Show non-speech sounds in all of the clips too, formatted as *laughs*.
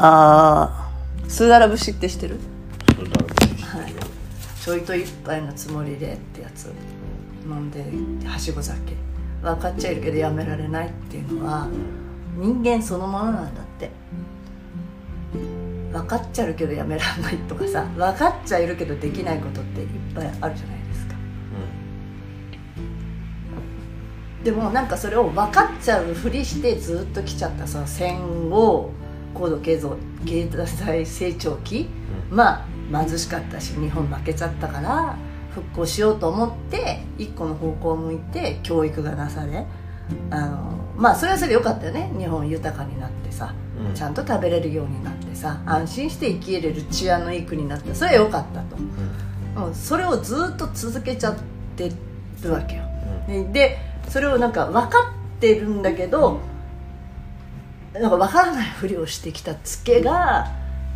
あー。スーダラ節って知ってる？それだろうはい。ちょいと一杯のつもりでってやつ。飲んではしご酒。分かっちゃいるけどやめられないっていうのは人間そのものなんだって。分かっちゃうけどやめられないとかさ分かっちゃいるけどできないことっていっぱいあるじゃないですか。でもなんかそれを分かっちゃうふりしてずっと来ちゃったその戦後高度経済経済成長期、まあ貧しかったし日本負けちゃったから復興しようと思って一個の方向を向いて教育がなされあのまあそれはそれでよかったよね。日本豊かになってさ、うん。ちゃんと食べれるようになってさ安心して生きれる治安のいい国になったそれはよかったと、うん、それをずっと続けちゃってるわけよ。ででそれをなんか分かってるんだけどなんか分からないふりをしてきたツケが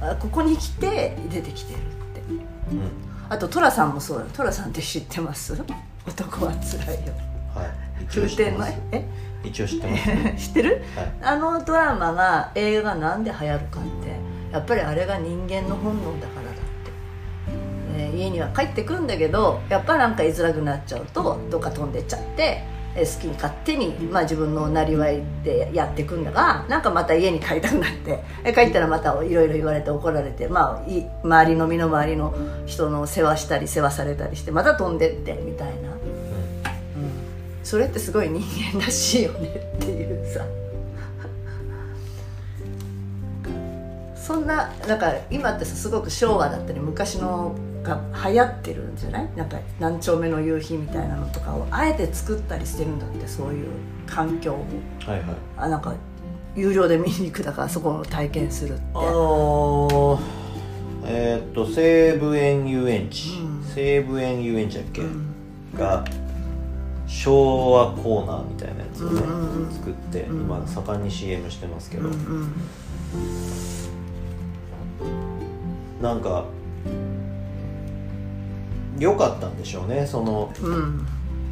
あここに来て出てきてるって。うん。うんあと寅さんもそうだ。よ寅さんって知ってます？男はつらいよ。はい。一応宮知ってます。え？一応知ってます。*laughs* 知ってる？はい。あのドラマが映画がなんで流行るかってやっぱりあれが人間の本能だからだって、えー家には帰ってくんだけどやっぱなんか居づらくなっちゃうとどっか飛んでっちゃって、えー好きに勝手に、まあ、自分のなりわいでやっていくんだがなんかまた家に帰りたくなってえ *laughs* 帰ったらまたいろいろ言われて怒られて、まあ、い周りの身の回りの人の世話したり世話されたりしてまた飛んでってみたいな。それってすごい人間らしいよねっていうさそんななんか今ってさすごく昭和だったり昔のが流行ってるんじゃない？なんか何丁目の夕日みたいなのとかをあえて作ったりしてるんだってそういう環境を。はいはい。あなんか有料で見に行くだからそこを体験するって。あのー、えーっと西武園遊園地、うん。西武園遊園地だっけ、うん。が昭和コーナーみたいなやつをね、うんうんうん。作って、うん。今盛んに CM してますけど、うんうん。なんか良かったんでしょうね。そのうん。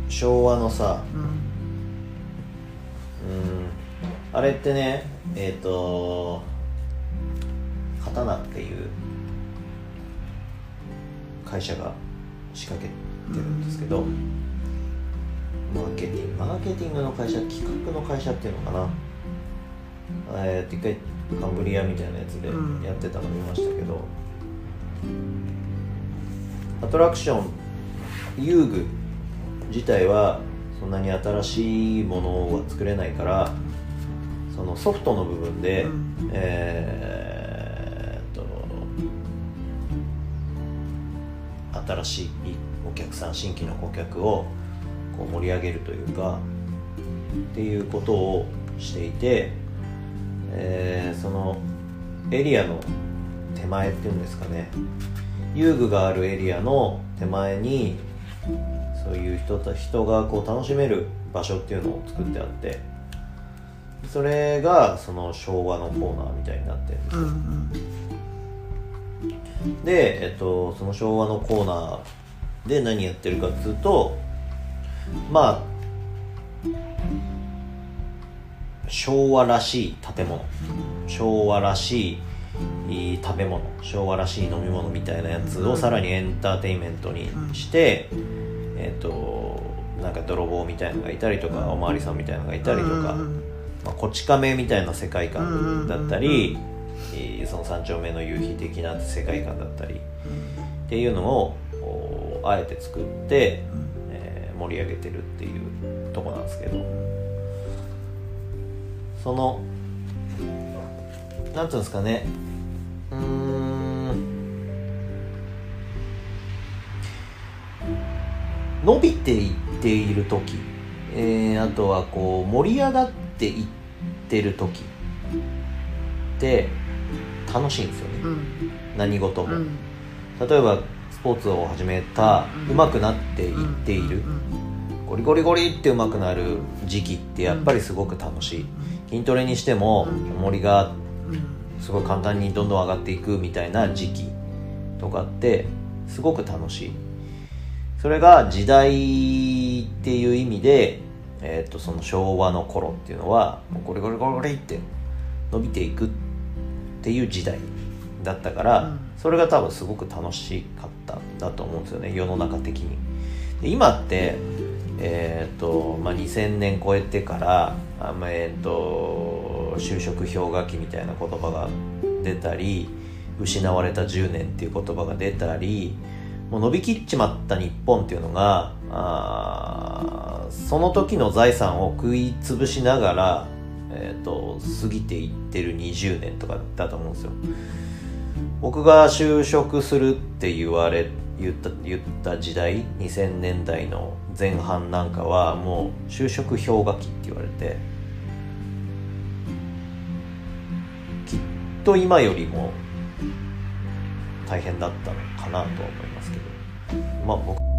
昭和のさ。うん。うん。あれってねえっ、と刀っていう会社が仕掛けてるんですけど、マーケティングマーケティングの会社企画の会社っていうのかな。えー、と一回カンブリアみたいなやつでうん。やってたの見ましたけど、アトラクション遊具自体はそんなに新しいものは作れないからそのソフトの部分で、うん。えーっと新しいお客さん新規の顧客をこう盛り上げるというかっていうことをしていて、えーそのエリアの手前っていうんですかね遊具があるエリアの手前にそういう人た人がこう楽しめる場所っていうのを作ってあってそれがその昭和のコーナーみたいになってるんですよ。うんうん。で、えっと、その昭和のコーナーで何やってるかっつうとまあ昭和らしい建物。昭和らしいいい食べ物昭和らしい飲み物みたいなやつをさらにエンターテインメントにして、えっとなんか泥棒みたいなのがいたりとかおまわりさんみたいなのがいたりとか、うん。まあ、こち亀みたいな世界観だったうん。り、えーその三丁目の夕日的な世界観だったりっていうのをおあえて作って、えー盛り上げてるっていうとこなんですけど。そのなんていうんですかね伸びていっている時、えーあとはこう盛り上がっていってる時。って楽しいんですよね、うん。何事も、うん。例えばスポーツを始めたうん。上手くなっていっている。ゴリゴリゴリって上手くなる時期ってやっぱりすごく楽しい。筋トレにしてもうん。重りがうんすごい簡単にどんどん上がっていくみたいな時期とかってすごく楽しい。それが時代っていう意味で、えー、とその昭和の頃っていうのはもうゴリゴリゴリゴリって伸びていくっていう時代だったから、うん。それが多分すごく楽しかったんだと思うんですよね世の中的に。で今ってえーとまあ、2000年超えてからあ、まあえー、と就職氷河期みたいな言葉が出たり失われた10年っていう言葉が出たりもう伸びきっちまった日本っていうのがあその時の財産を食い潰しながら、えー、と過ぎていってる20年とかだと思うんですよ。僕が就職するって言われ言った言った時代2000年代の前半なんかはもう就職氷河期って言われてと今よりも大変だったのかなとは思いますけど。まあ僕